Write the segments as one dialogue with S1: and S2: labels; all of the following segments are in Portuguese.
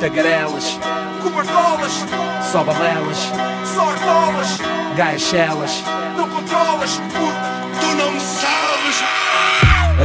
S1: tagarelas,
S2: cobertolas,
S1: só balelas,
S2: sortolas,
S1: gaixelas.
S2: não controlas porque tu não me sabes.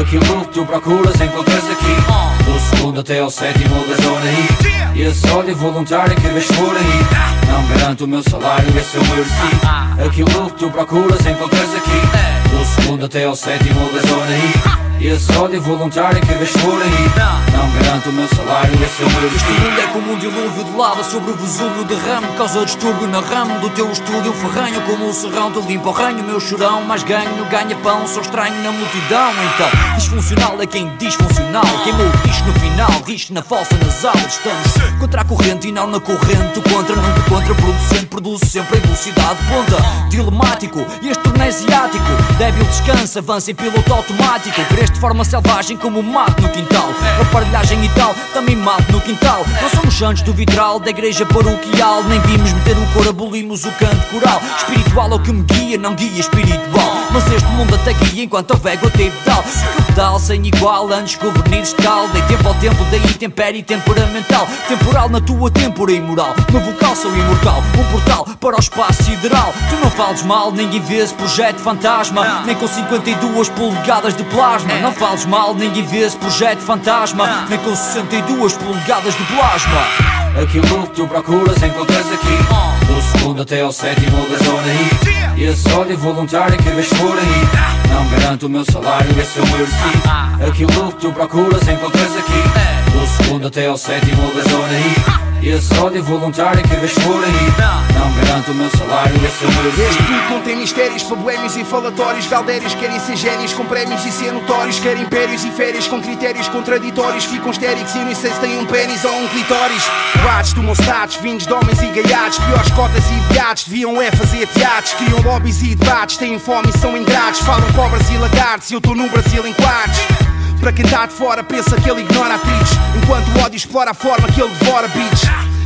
S1: Aquilo que tu procuras encontras aqui Do segundo até ao sétimo da zona I. E esse ódio voluntário que vês por aí. Não garanto o meu salário, esse eu mereci Aquilo que tu procuras encontras aqui Do segundo até ao sétimo da zona I e esse ódio voluntário que vês por aí. Não garanto o meu salário, esse eu mereci
S3: Este mundo é como um dilúvio de lava sobre o Vesúvio derrame Causa distúrbio na ramo do teu estúdio. Ferranho Como um serrão te limpa o ranho, meu chorão. Mas ganho, ganha pão, sou estranho na multidão. Então, disfuncional é quem disfuncional Queimou o bicho no final, rixe na falsa nasal. Estamos contra a corrente e não na corrente. Contra, nunca contraproducente, produz sempre em velocidade. Ponta Dilemático, este torneio asiático Débil descansa, avança em piloto automático. Cresce de forma selvagem como mato no quintal. Aparelhagem e tal, também mato no quintal. Não somos santos do vitral da igreja paroquial. Nem vimos meter o cor, abolimos o canto coral. Espiritual é o que me guia, não guia espiritual Mas este mundo até guia enquanto houver gota e pedal Pedal sem igual, o verniz tal Dei tempo ao tempo, daí tempero e temperamental Temporal na tua têmpora imoral No vocal sou imortal, um portal para o espaço sideral Tu não fales mal, ninguém vê esse projeto fantasma Nem com 52 polegadas de plasma Não fales mal, ninguém vê esse projeto fantasma Nem com 62 polegadas de plasma
S1: Aquilo que tu procuras encontras aqui Do segundo até ao sétimo da zona I E esse ódio voluntário que vês por aí Não garanto o meu salário, esse eu mereci Aquilo que tu procuras encontras aqui Do segundo até ao sétimo da zona I e esse ódio voluntário que vês por aí. Não garanto o meu salário, esse eu mereci
S2: Este puto não tem mistérios, problemas e falatórios Galdérios querem ser génios com prémios e ser notórios Querem impérios e férias com critérios contraditórios Ficam histéricos e nem sei se têm um pênis ou um clitóris. Boates tomam status, vindos de homens e gaiados Piores cotas e beatos, deviam é fazer teatros Criam lobbies e debates, têm fome e são ingratos Falam cobras e lagartos e eu estou no Brasil em quartos. Para quem está de fora pensa que ele ignora atriz Explora a forma que ele devora beats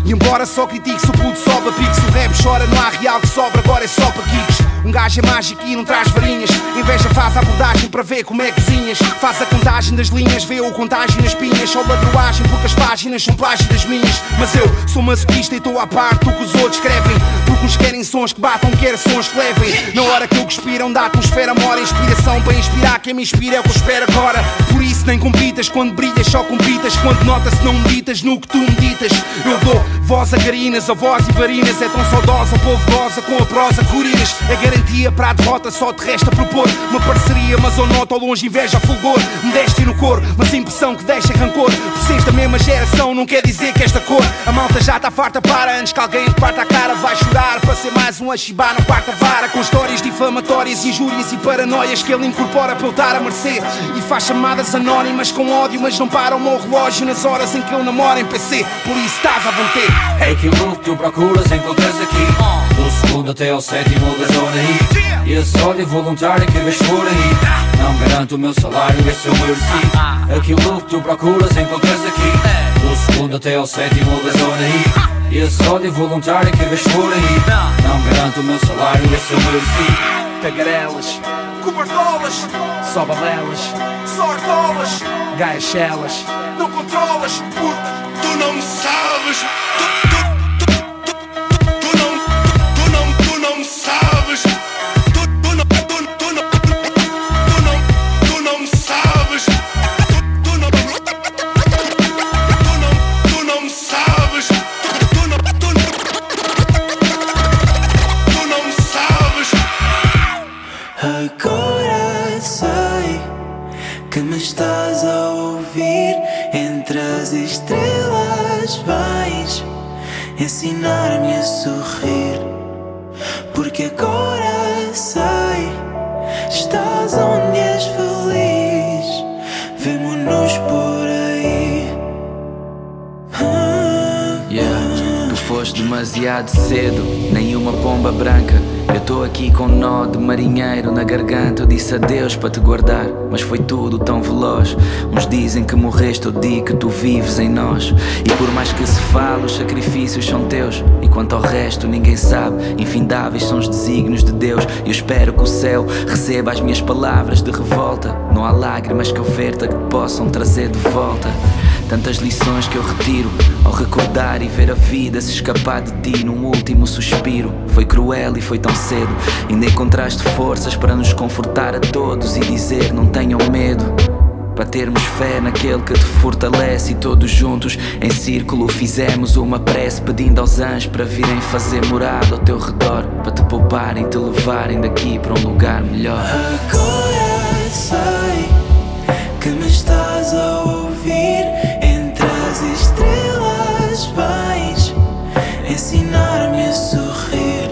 S2: E embora só critique se o puto sobe a o rap chora não há real que sobra, agora é só para kicks. Um gajo é mágico e não traz varinhas. Inveja faz a abordagem para ver como é que cozinhas Faz a contagem das linhas, vê o contágio nas pinhas. Só ladroagem porque as páginas são plágio das minhas. Mas eu sou masoquista e estou à parte do que os outros escrevem Uns querem sons que batam, quer sons que levem. Na hora que eu cuspiram da atmosfera mora inspiração Para inspirar. Quem me inspira é o que eu espero agora. Por isso nem compitas, quando brilhas só compitas. Quando notas não meditas no que tu meditas. Eu dou voz a garinas, a voz e varinas. É tão saudosa, povo goza com a prosa curinas É garantia para a derrota, só te resta propor Uma parceria, mas eu noto ao longe inveja fulgor. Modéstia no cor, mas impressão que deixa rancor. Por seres da mesma geração não quer dizer que esta cor. A malta já está farta para antes que alguém te parta a cara Vai chorar para ser mais um achibá na quarta vara Com histórias difamatórias, injúrias e paranoias Que ele incorpora para eu estar a mercê E faz chamadas anónimas com ódio Mas não para o meu relógio nas horas em que eu namoro em PC Por isso estás à vontade.
S1: Aquilo que tu procuras encontras aqui? Do segundo até ao sétimo da zona E esse ódio voluntário que vês por aí. Não garanto o meu salário, esse eu mereci Aquilo que tu procuras encontras aqui? Do segundo até ao sétimo da zona E esse ódio voluntário que vês por aí. Não garanto o meu salário, esse eu mereci Tagarelas,
S2: Cobertolas,
S1: só balelas,
S2: sortolas,
S1: gaixelas
S2: não controlas porque tu não me sabes. Tu,
S4: ensinar-me
S5: foste demasiado cedo, nenhuma pomba branca. Eu tô aqui com um nó de marinheiro na garganta. Eu disse adeus para te guardar, mas foi tudo tão veloz. Uns dizem que morreste, eu digo que tu vives em nós. E por mais que se fale, os sacrifícios são teus. E quanto ao resto, ninguém sabe. Infindáveis são os desígnios de Deus. E eu espero que o céu receba as minhas palavras de revolta. Não há lágrimas que eu verta que possam trazer de volta. Tantas lições que eu retiro ao recordar e ver a vida se escapar de ti num último suspiro. Foi cruel e foi tão cedo. Ainda encontraste forças para nos confortar a todos e dizer: não tenham medo. Para termos fé naquele que te fortalece e todos juntos em círculo fizemos uma prece pedindo aos anjos para virem fazer morada ao teu redor, para te pouparem, te levarem daqui para um lugar melhor.
S4: Agora sei que me estás a ouvir ensinar-me a sorrir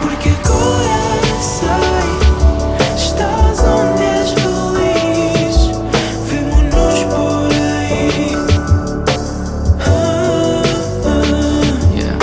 S4: porque agora sei estás onde és feliz vemo-nos por aí ah, ah.
S5: Yeah.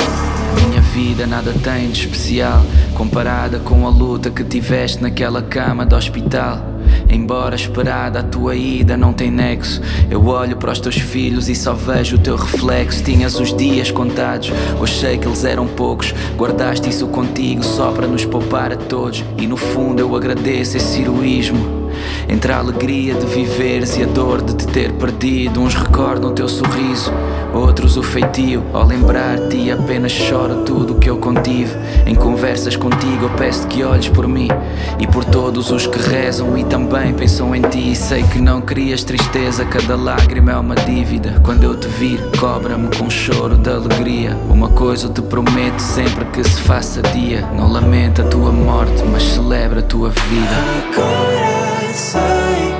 S5: Minha vida nada tem de especial comparada com a luta que tiveste naquela cama do hospital. Embora esperada a tua ida não tem nexo. Eu olho para os teus filhos e só vejo o teu reflexo. Tinhas os dias contados, hoje sei que eles eram poucos. Guardaste isso contigo só para nos poupar a todos. E no fundo eu agradeço esse heroísmo. Entre a alegria de viveres e a dor de te ter perdido, uns recordam o teu sorriso, outros o feitio. Ao lembrar-te, apenas choro tudo o que eu contive. Em conversas contigo, eu peço que olhes por mim e por todos os que rezam e também pensam em ti. E sei que não crias tristeza, cada lágrima é uma dívida. Quando eu te vir, cobra-me com choro de alegria. Uma coisa eu te prometo sempre que se faça dia: não lamenta a tua morte, mas celebra a tua vida.
S4: Agora sei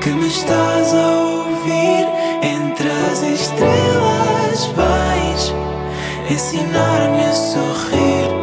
S4: que me estás a ouvir. Entre as estrelas vais ensinar-me a sorrir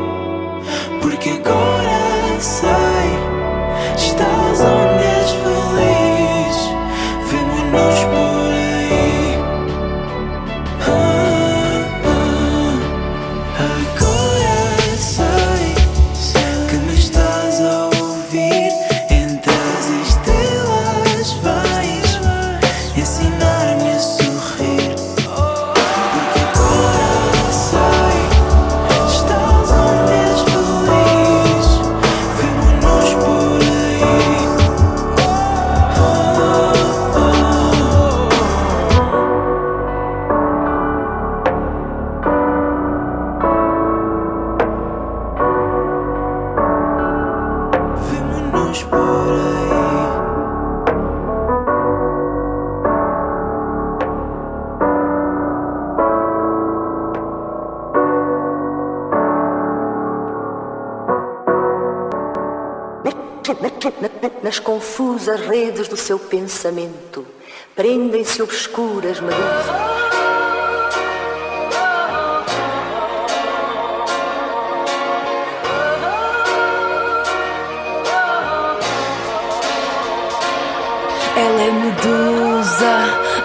S6: confusas redes do seu pensamento prendem-se obscuras medusas.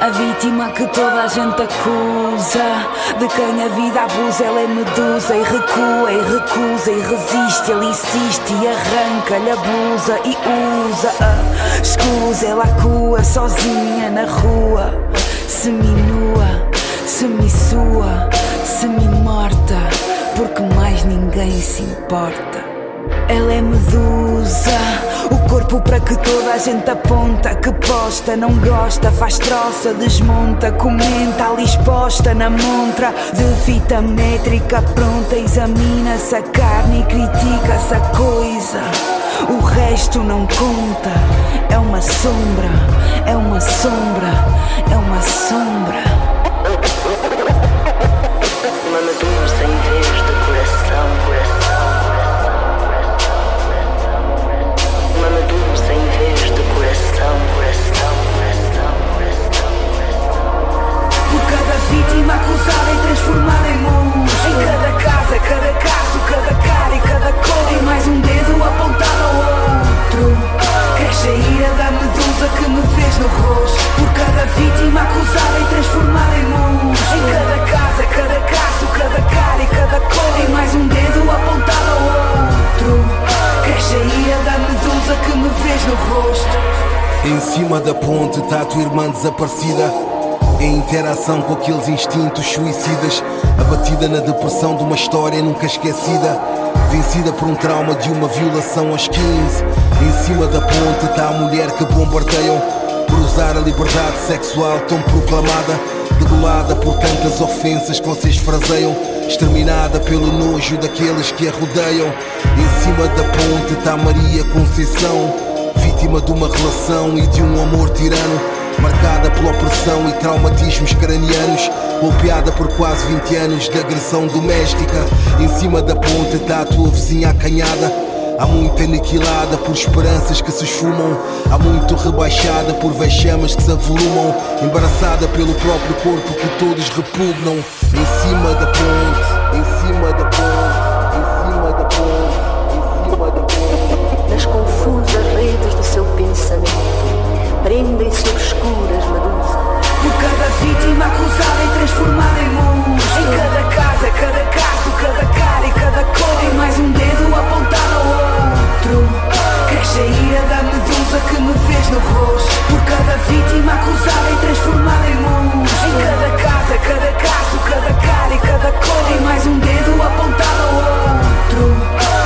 S7: A vítima que toda a gente acusa. De quem a vida abusa, ela é medusa e recua e recusa e resiste. Ele insiste e arranca-lhe a blusa e usa a escusa. Ela acua sozinha na rua, seminua, semissua, semi-morta, porque mais ninguém se importa. Ela é medusa, o corpo para que toda a gente aponta. Que posta, não gosta, faz troça, desmonta, comenta, ali exposta na montra de fita métrica pronta. Examina-se a carne e critica-se a coisa. O resto não conta, é uma sombra, é uma sombra, é uma sombra.
S6: Uma medusa em vez de
S8: desaparecida. Em interação com aqueles instintos suicidas. Abatida na depressão de uma história nunca esquecida. Vencida por um trauma de uma violação aos 15 Em cima da ponte está a mulher que bombardeiam
S9: Por usar a liberdade sexual tão proclamada. Degolada por tantas ofensas que vocês fraseiam Exterminada pelo nojo daqueles que a rodeiam. Em cima da ponte está Maria Conceição. Vítima de uma relação e de um amor tirano Marcada pela opressão e traumatismos cranianos. Golpeada por quase 20 anos de agressão doméstica. Em cima da ponte está a tua vizinha acanhada. Há muito aniquilada por esperanças que se esfumam. Há muito rebaixada por vexames que se avolumam. Embaraçada pelo próprio corpo que todos repugnam. Em cima da ponte, em cima da ponte, em cima da ponte, em cima da ponte.
S6: Nas confusas redes do seu pensamento Prendem-se obscuras medusas
S7: Por cada vítima acusada e transformada em monstro. Em cada casa, cada caso, cada cara e cada cor. Tem mais um dedo apontado ao outro. Cresce a ira da medusa que me fez no rosto. Por cada vítima acusada e transformada em monstro. Em cada casa, cada caso, cada cara e cada cor. Tem mais um dedo apontado ao outro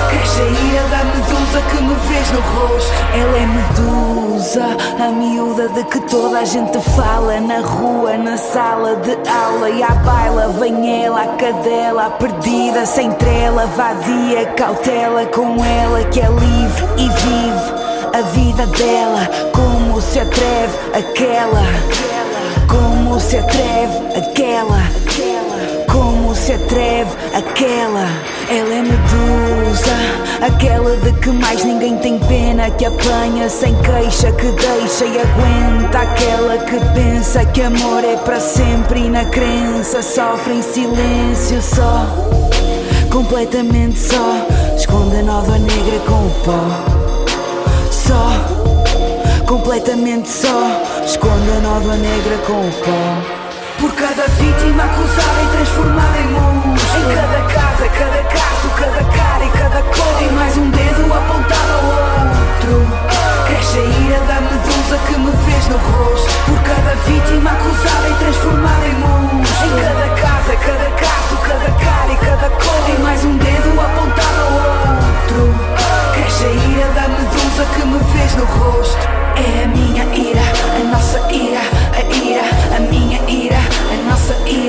S7: Cresce a ira da medusa que me vês no rosto. Ela é medusa, a miúda de que toda a gente fala. Na rua, na sala de aula. E à baila Vem ela, a cadela, a perdida, sem trela. Vadia, cautela com ela que é livre e vive a vida dela. Como se atreve aquela? Como se atreve aquela se atreve aquela? Ela é medusa, aquela de que mais ninguém tem pena, que apanha sem queixa, que deixa e aguenta, aquela que pensa que amor é para sempre e na crença sofre em silêncio só, completamente só, esconde a nova negra com o pó, só, completamente só, esconde a nova negra com o pó. Por cada vítima acusada e transformada em monstro Em cada casa, cada caso, cada cara e cada cor. Tem mais um dedo apontado ao outro. Cresce a ira da medusa que me fez no rosto. Por cada vítima acusada e transformada em monstro Em cada casa, cada caso, cada cara e cada cor Tem mais um dedo apontado ao outro. Cresce a ira da medusa que me fez no rosto. É a minha ira, a nossa ira, a ira, a minha ira, a nossa ira,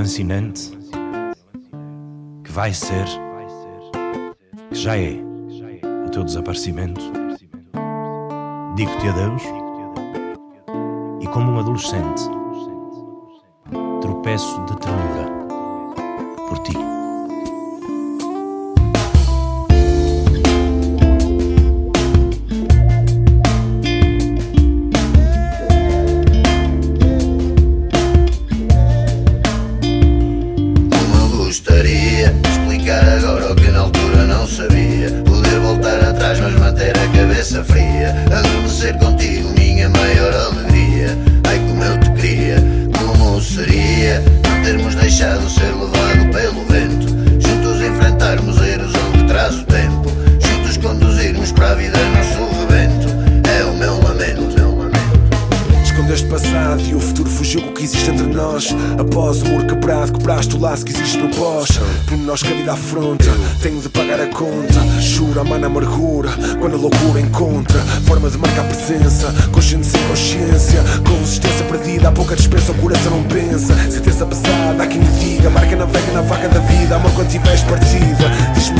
S10: lancinante que vai ser, que já é o teu desaparecimento. Digo-te adeus e, como um adolescente, tropeço de ternura
S9: nós que a vida afronta, tenho de pagar a conta. Jura, mana amargura, quando a loucura encontra forma de marcar presença. Consciente sem consciência, consistência perdida, há pouca dispensa, o coração não pensa. Sentença pesada, há quem lhe diga, marca navega na vaca da vida. Amor quando tiveres partida, diz-me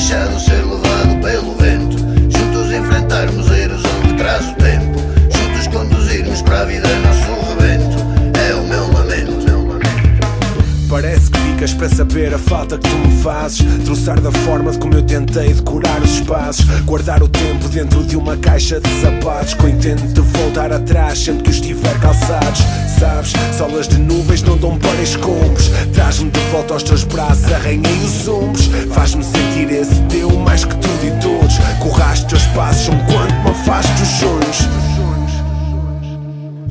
S9: deixado ser
S11: levado pelo vento. Juntos enfrentarmos a erosão que traz o tempo. Juntos conduzirmos para a vida nosso rebento. É o meu lamento. Meu lamento. Parece que ficas para saber a
S12: falta que tu me fazes. Troçar da forma de como eu tentei decorar os espaços. Guardar o tempo dentro de uma caixa de sapatos. Com intento de voltar atrás sempre que os tiver calçados. Sabes, solas de nuvens não dão para escombros. Traz-me de volta aos teus braços, arranhei os ombros. Faz-me sentir esse teu mais que tudo e todos. Corraste teus passos são quanto me afastes dos sonhos.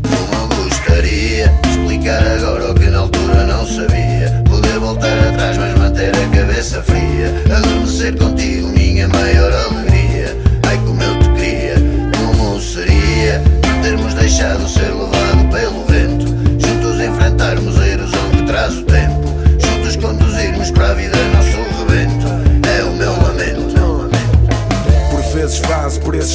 S10: Como gostaria explicar agora o que na altura não sabia. Poder voltar atrás, mas manter a cabeça fria. Adormecer contigo, minha maior alegria. Ai, como eu te queria, como seria não termos deixado ser levado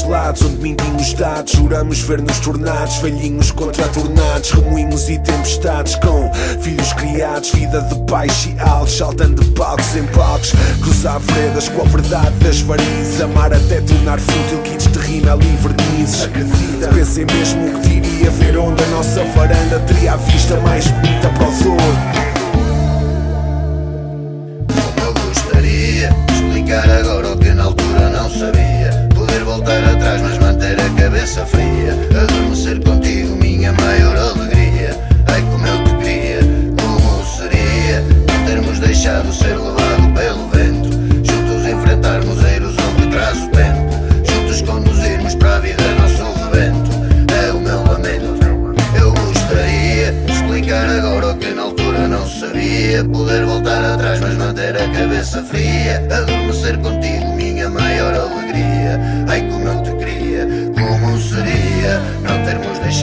S12: vazo por esses lados onde mentimos dados. Juramos ver-nos tornados, velhinhos contra tornados, remoinhos e tempestades com filhos criados, vida de baixo e altos, saltando de palcos em palcos. Cruzar veredas com a verdade das varizes, amar até tornar fútil kits de rímel e vernizes. Acredita, pensei mesmo o que diria ver onde a nossa varanda teria a vista mais bonita para o Douro.
S10: Cabeça fria.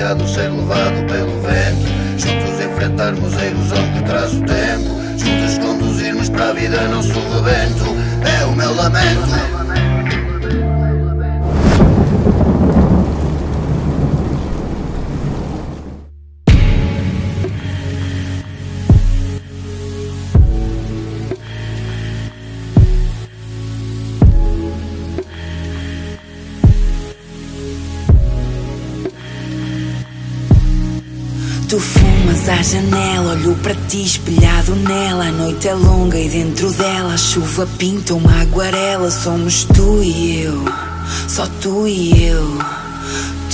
S10: Deixado ser levado pelo vento. Juntos enfrentarmos a ilusão que traz o tempo. Juntos conduzirmos para a vida nosso rebento. É o meu lamento.
S7: Tu fumas à janela, olho para ti espelhado nela. A noite é longa e dentro dela a chuva pinta uma aguarela. Somos tu e eu, só tu e eu,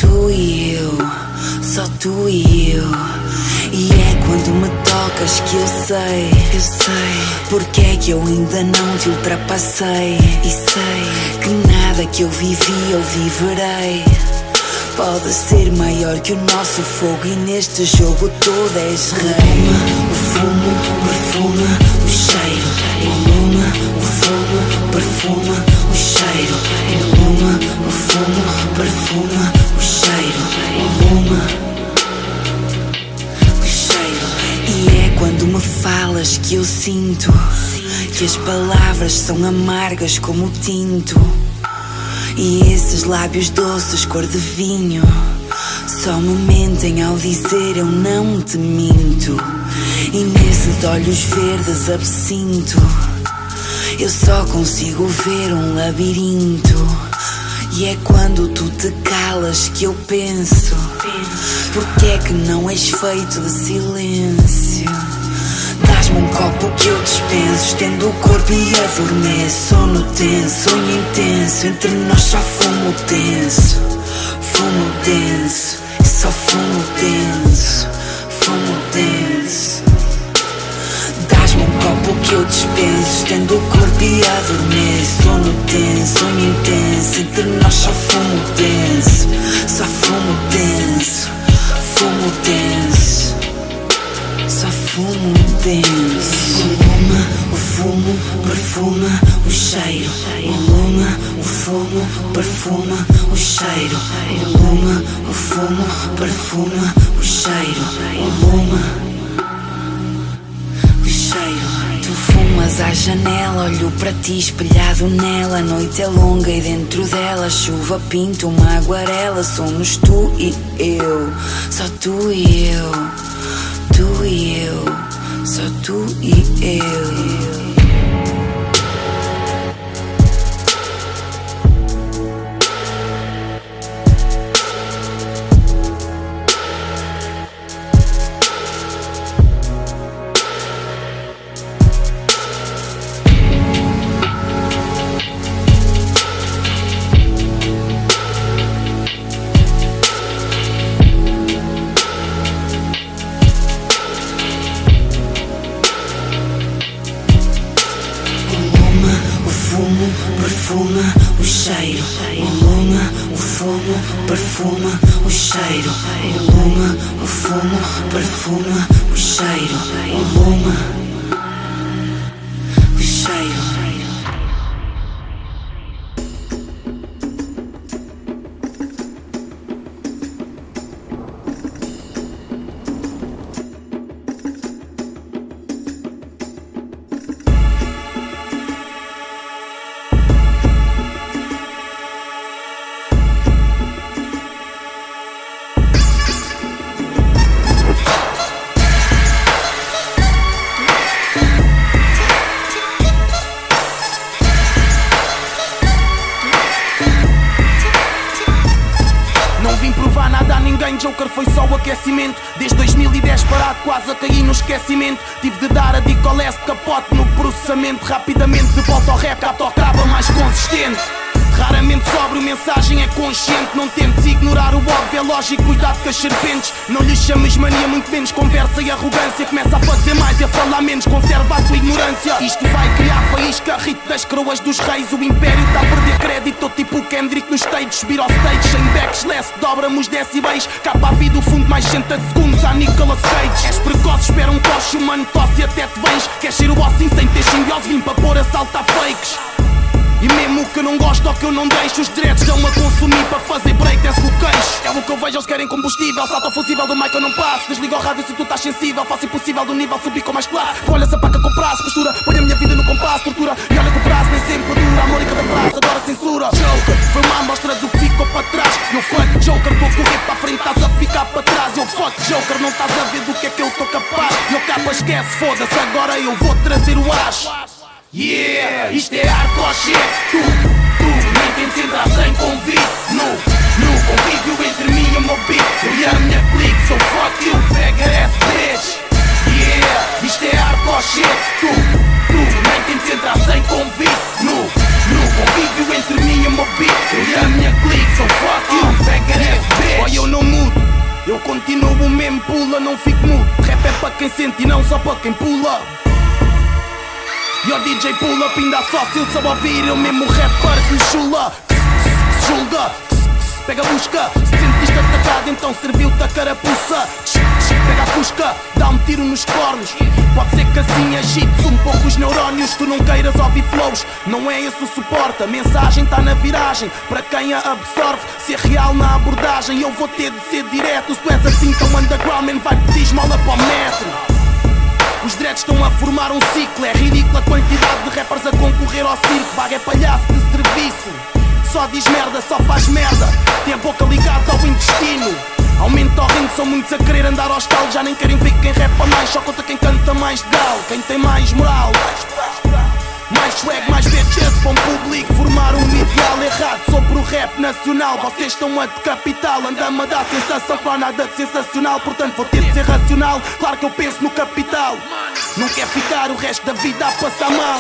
S7: tu e eu, só tu e eu. E é quando me tocas que eu sei, eu sei, porque é que eu ainda não te ultrapassei. E sei que nada que eu vivi eu viverei. Pode ser maior que o nosso fogo e neste jogo todo és rei. O fumo perfuma o cheiro. Iluma o fogo, perfuma o cheiro. Iluma o fumo, perfuma o cheiro. Iluma o cheiro. E é quando me falas que eu sinto que as palavras são amargas como o tinto. E esses lábios doces cor de vinho Só me mentem ao dizer eu não te minto. E nesses olhos verdes absinto Eu só consigo ver um labirinto. E é quando tu te calas que eu penso Porque é que não és feito de silêncio Dás-me um copo que eu dispenso Estendo o corpo e adormeço. Sono tenso, sonho intenso Entre nós só fumo tenso. Fumo denso Só fumo denso. Fumo denso. Dás-me um copo que eu dispenso Estendo o corpo e adormeço. Sono tenso, sonho intenso Entre nós só fumo denso. Só fumo denso Fumo denso fumo denso. Iluma o fumo, perfuma o cheiro. Iluma o fumo, perfuma o cheiro. Iluma o fumo, perfuma o cheiro. Iluma o cheiro. Tu fumas à janela, olho para ti espelhado nela. A noite é longa e dentro dela chuva pinta uma aguarela. Somos tu e eu, só tu e eu tu e eu.
S8: Tive de dar a dica ao leste capote no processamento. Rapidamente de volta ao rap, tocava mais consistente. Raramente sóbrio, mensagem é consciente. Cuidado com as serpentes. Não lhe chames mania, muito menos conversa e arrogância. Começa a fazer mais e a falar menos, conserva a tua ignorância. Isto vai criar faísca, rito das coroas dos reis. O império está a perder crédito, tô tipo o Kendrick nos stages. Subir ao stage, sem backslash, dobra-me os decibéis. Capa a vida, o fundo mais 60 segundos a Nicolas Cage. És precoce, espera um coche humano, tosse e até te vens. Queres ser o sim, sem ter simbiose, vim para pôr a saltar fakes. E mesmo que eu não gosto ou que eu não deixo Os dreads estão a consumir para fazer breakdance com o queixo. É o que eu vejo, eles querem combustível Salta o fusível do mic eu não passo. Desliga o rádio se tu estás sensível Faço impossível do nível subir com mais classe. Olha essa paca com prazo, postura Põe a minha vida no compasso, tortura. E olha que o prazo nem sempre dura Amor em cada frase, adora censura. Joker, foi uma amostra do que ficou para trás. Eu fuck Joker, a correr para a frente Estás a ficar para trás. Eu fuck Joker, não estás a ver do que é que eu estou capaz. Meu capa esquece, foda-se Agora eu vou trazer o as Yeah, isto é hardcore shit Tu, tu, nem tentes entrar sem convite. No, no convívio entre mim e o meu beat e a minha clique, sou fuck you, faggot ass bitch Yeah, isto é hardcore shit Tu, tu, nem tentes entrar sem convite. No, no convívio entre mim e o meu beat e a minha clique, sou fuck you, faggot ass bitch Boy, eu não mudo. Eu continuo o mesmo pula, não fico mudo. Rap é para quem sente e não só para quem pula e o DJ pull up sócio Só ouvir eu mesmo rapper que lhe chula. Julga Pega a busca Se sentiste atacado então serviu-te a carapuça. Pega a fusca Dá um tiro nos cornos. Pode ser que assim agite um pouco os neurónios Tu não queiras ouvir flows. Não é esse o suporte A mensagem tá na viragem. Para quem a absorve Ser real na abordagem Eu vou ter de ser direto. Se tu és assim tão underground Man vai pedir esmola para o metro os dreads estão a formar um ciclo. É ridícula a quantidade de rappers a concorrer ao circo. Vaga é palhaço de serviço. Só diz merda, só faz merda. Tem a boca ligada ao intestino. Aumenta o ringue, são muitos a querer andar ao estalo. Já nem querem ver quem rapa mais Só conta quem canta mais de galo. Quem tem mais moral. Mais swag, mais bitches para um público Formar um ideal errado sobre o rap nacional. Vocês estão a decapital Anda-me a dar sensação para nada de sensacional. Portanto vou ter de ser racional Claro que eu penso no capital. Não quer ficar o resto da vida a passar mal.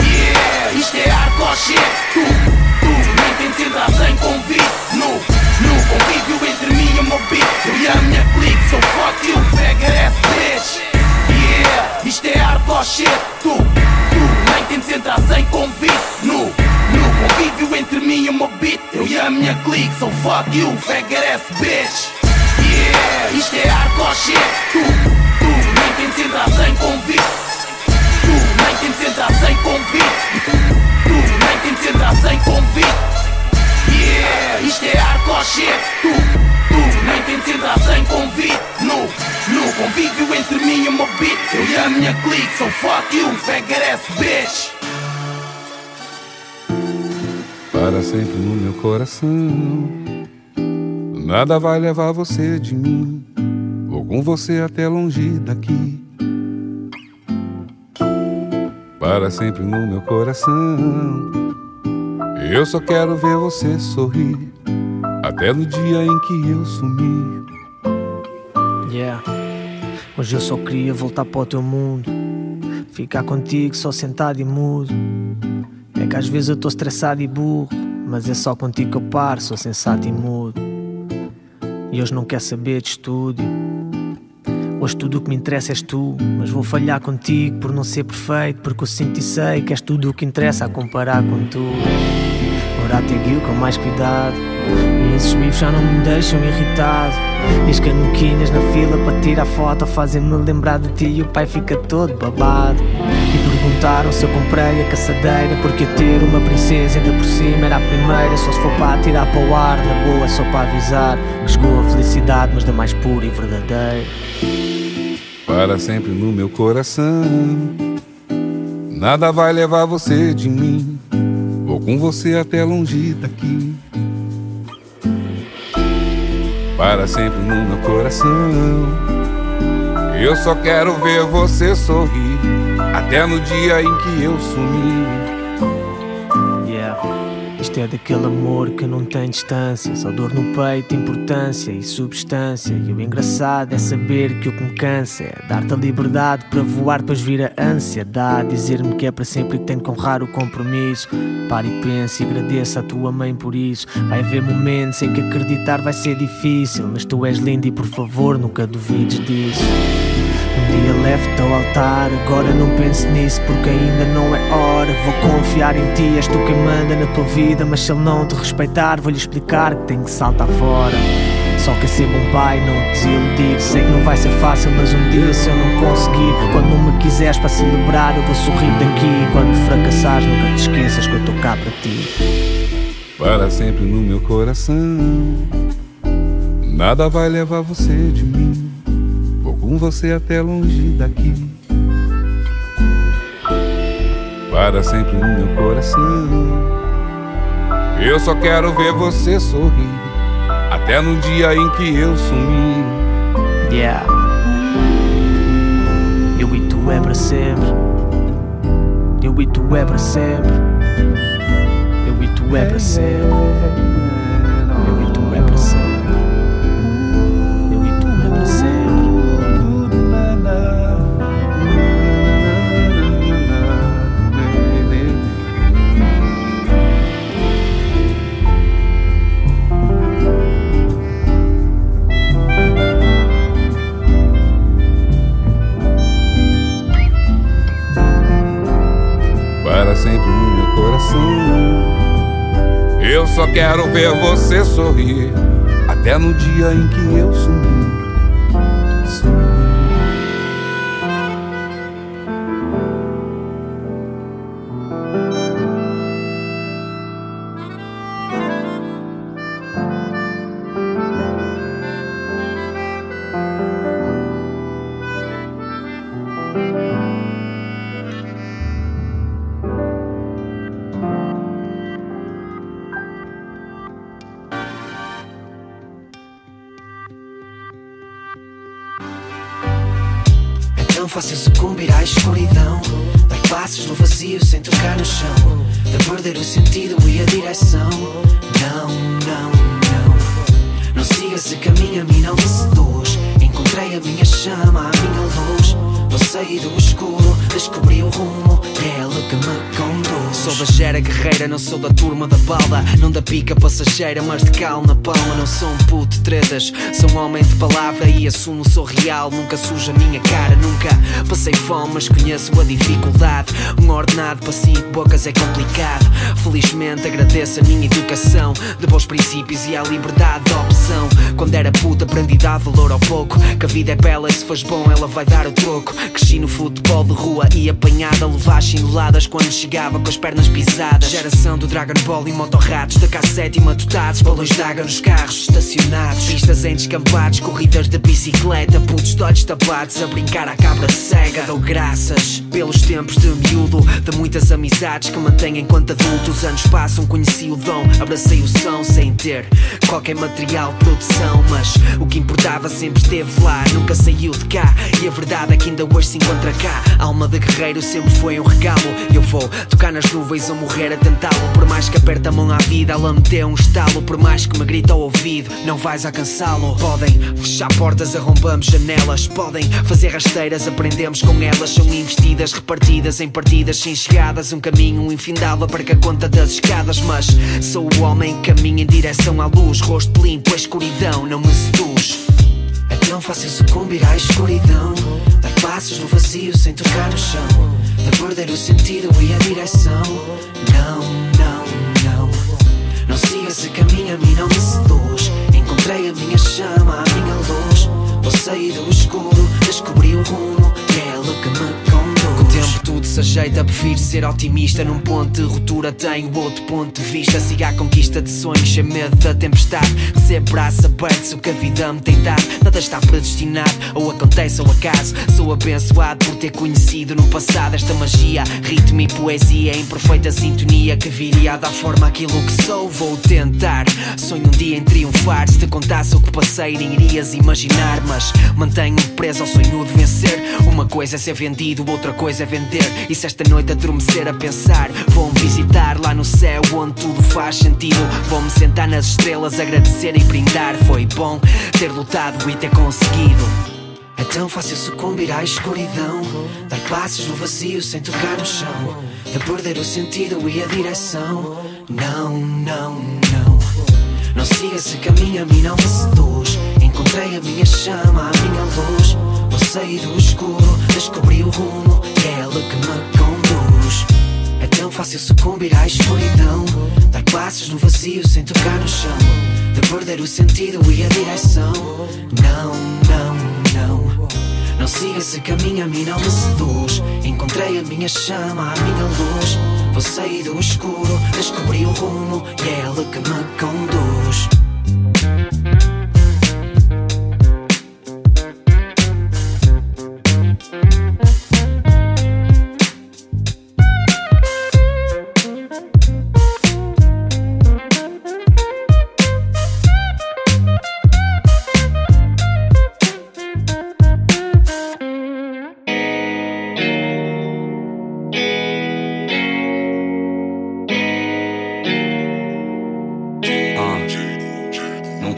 S8: Yeah, isto é hardcore Tu, tu, nem tentes entrar sem convite. No, no convívio entre mim e o meu beat. Eu e a minha clique sou fuck you, faggot ass bitch Yeah, isto é hardcore shit Tu, tu, nem tentes entrar sem convite. No, no convívio entre mim e o meu beat Eu e a minha clique sou fuck you, faggot ass bitch. Yeah, isto é hardcore shit Tu, tu, nem tentes entrar sem convite. Tu, nem tentes entrar sem convite. Tu, nem tentes entrar sem convite. Yeah, isto é hardcore shit Tu, tentes entrar sem convite No, no convívio entre mim e o meu beat Eu e a minha clique sou fuck you, faggot ass bitch
S13: para sempre no meu coração. Nada vai levar você de mim, vou com você até longe daqui. Para sempre no meu coração. Eu só quero ver você sorrir, até no dia em que eu sumir.
S14: Yeah. Hoje eu só queria voltar para o teu mundo. Ficar contigo só sentado e mudo. É que às vezes eu estou estressado e burro. Mas é só contigo que eu paro, sou sensato e mudo. E hoje não quer saber de estúdio. Hoje tudo o que me interessa és tu. Mas vou falhar contigo por não ser perfeito. Porque eu sinto e sei que és tudo o que interessa a comparar com. Prato é com mais cuidado. E esses bifes já não me deixam irritado. E as canuquinhas na fila para tirar foto fazem-me lembrar de ti e o pai fica todo babado. E perguntaram se eu comprei a caçadeira porque ter uma princesa ainda por cima era a primeira. Só se for para tirar para o ar, na boa, só para avisar que chegou a felicidade, mas da mais pura e verdadeira.
S13: Para sempre no meu coração, nada vai levar você de mim. Com você até longe daqui para sempre no meu coração. Eu só quero ver você sorrir, até no dia em que eu sumir.
S14: Isto é daquele amor que não tem distância, só dor no peito, importância e substância. E o engraçado é saber que o que me cansa é dar-te a liberdade para voar, depois vir a ânsia. Dá dizer-me que é para sempre e que tenho que honrar o compromisso. Pare e pense e agradeça a tua mãe por isso. Vai haver momentos em que acreditar vai ser difícil, mas tu és lindo e por favor nunca duvides disso. Um dia leve-te ao altar, agora não pense nisso porque ainda não é hora. Vou confiar em ti, és tu quem manda na tua vida. Mas se ele não te respeitar, vou-lhe explicar que tem que saltar fora. Só quer ser bom pai, não desiludir. Sei que não vai ser fácil, mas um dia se eu não conseguir, quando não me quiseres para celebrar, eu vou sorrir daqui. Quando fracassares, nunca te esqueças que eu estou cá para ti.
S13: Para sempre no meu coração, nada vai levar você de mim com você até longe daqui. Para sempre no meu coração. Eu só quero ver você sorrir, até no dia em que eu sumir.
S14: Yeah. Eu e tu é para sempre. Eu e tu é para sempre. Eu e tu é para sempre.
S13: Quero ver você sorrir, até no dia em que eu sumir.
S15: Balda Não da pica passageira, mas de cal na palma Não sou um puto tretas, sou um homem de palavra E assumo, sou real, nunca suja a minha cara Nunca passei fome, mas conheço a dificuldade. Um ordenado para cinco bocas é complicado. Felizmente agradeço a minha educação De bons princípios e a liberdade de opção. Quando era puta aprendi dar valor ao pouco Que a vida é bela e se faz bom ela vai dar o troco. Cresci no futebol de rua e apanhada Levar chineladas quando chegava com as pernas pernas pisadas. Geração do Dragon Ball e motorratos Da cassete matutados Balões d'água nos carros estacionados Pistas em descampados Corridas de bicicleta Putos de olhos tapados A brincar à cabra cega. Dou graças pelos tempos de miúdo De muitas amizades que mantenho enquanto adulto. Os anos passam, conheci o dom Abracei o som sem ter qualquer material de produção Mas o que importava sempre esteve lá Nunca saiu de cá. E a verdade é que ainda hoje se encontra cá. Alma de guerreiro sempre foi um regalo Eu vou tocar nas nuvens ou morrer a tentá-lo. Por mais que aperte a mão à vida, ela me deu um estalo. Por mais que me grita ao ouvido, não vais alcançá-lo. Podem fechar portas, arrombamos janelas. Podem fazer rasteiras, aprendemos com elas. São investidas, repartidas em partidas sem chegadas. Um caminho infindável para que a conta das escadas. Mas sou o homem que caminha em direção à luz. Rosto limpo, a escuridão não me seduz.
S16: É tão fácil sucumbir à escuridão. Dar passos no vazio sem tocar no chão de perder o sentido e a direção. Não, não, siga esse caminho, a mim não me seduz. Encontrei a minha chama, a minha luz. Vou sair do escuro, descobri o rumo, que é ela que me
S15: tudo se ajeita, prefiro ser otimista. Num ponto de ruptura tenho outro ponto de vista. Siga a conquista de sonhos sem medo da tempestade. Recebo braço aberto se o que a vida me tem dado. Nada está predestinado, ou acontece ou acaso. Sou abençoado por ter conhecido no passado esta magia, ritmo e poesia em perfeita sintonia que viria a dar forma àquilo que sou. Vou tentar, sonho um dia em triunfar. Se te contasse o que passei, nem irias imaginar. Mas mantenho preso ao sonho de vencer. Uma coisa é ser vendido, outra coisa é vender. E se esta noite adormecer a pensar, vou-me visitar lá no céu onde tudo faz sentido. Vou-me sentar nas estrelas, agradecer e brindar. Foi bom ter lutado e ter conseguido.
S16: É tão fácil sucumbir à escuridão Dar passos no vazio sem tocar no chão De perder o sentido e a direção Não, não, não Não siga esse caminho, a mim não me seduz Encontrei a minha chama, a minha luz Sair do escuro, descobri o rumo Que é ela que me conduz. É tão fácil sucumbir à escuridão Dar passos no vazio sem tocar no chão De perder o sentido e a direção. Não, não, não Não siga esse caminho, a mim não me seduz. Encontrei a minha chama, a minha luz. Vou sair do escuro, descobri o rumo E é ela que me conduz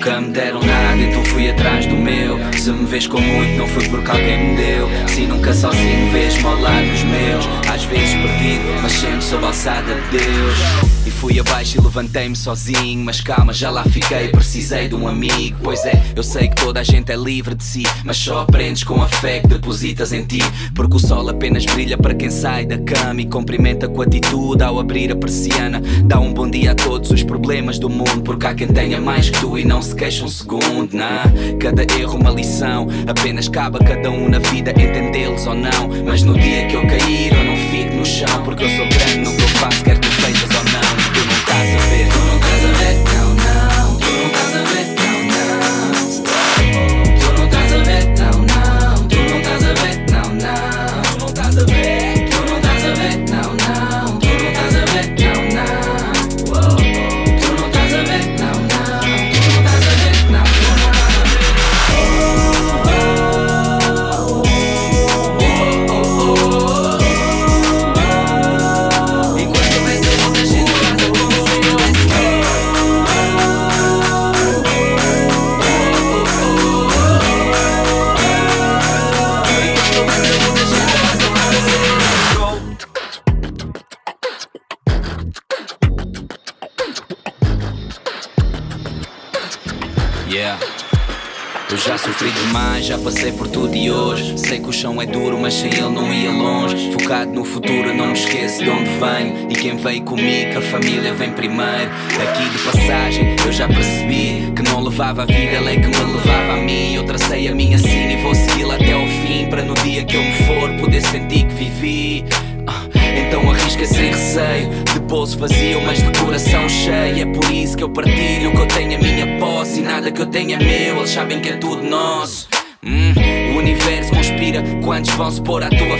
S5: Nunca me deram nada, então fui atrás do meu. Se me vês com muito, não foi porque alguém me deu. Se nunca sozinho, vês-me ao lado dos meus. Às vezes perdido, mas sempre sob a alçada de Deus. Fui abaixo e levantei-me sozinho. Mas calma, já lá fiquei, precisei de um amigo. Pois é, eu sei que toda a gente é livre de si. Mas só aprendes com a fé que depositas em ti. Porque o sol apenas brilha para quem sai da cama e cumprimenta com atitude ao abrir a persiana. Dá um bom dia a todos os problemas do mundo. Porque há quem tenha mais que tu e não se queixa um segundo, nah. Cada erro uma lição, apenas cabe a cada um na vida entendê-los ou não. Mas no dia que eu cair, eu não fico no chão, porque eu sou grande no que eu faço, quer tu feijas ou não. Tu vão pôr à tua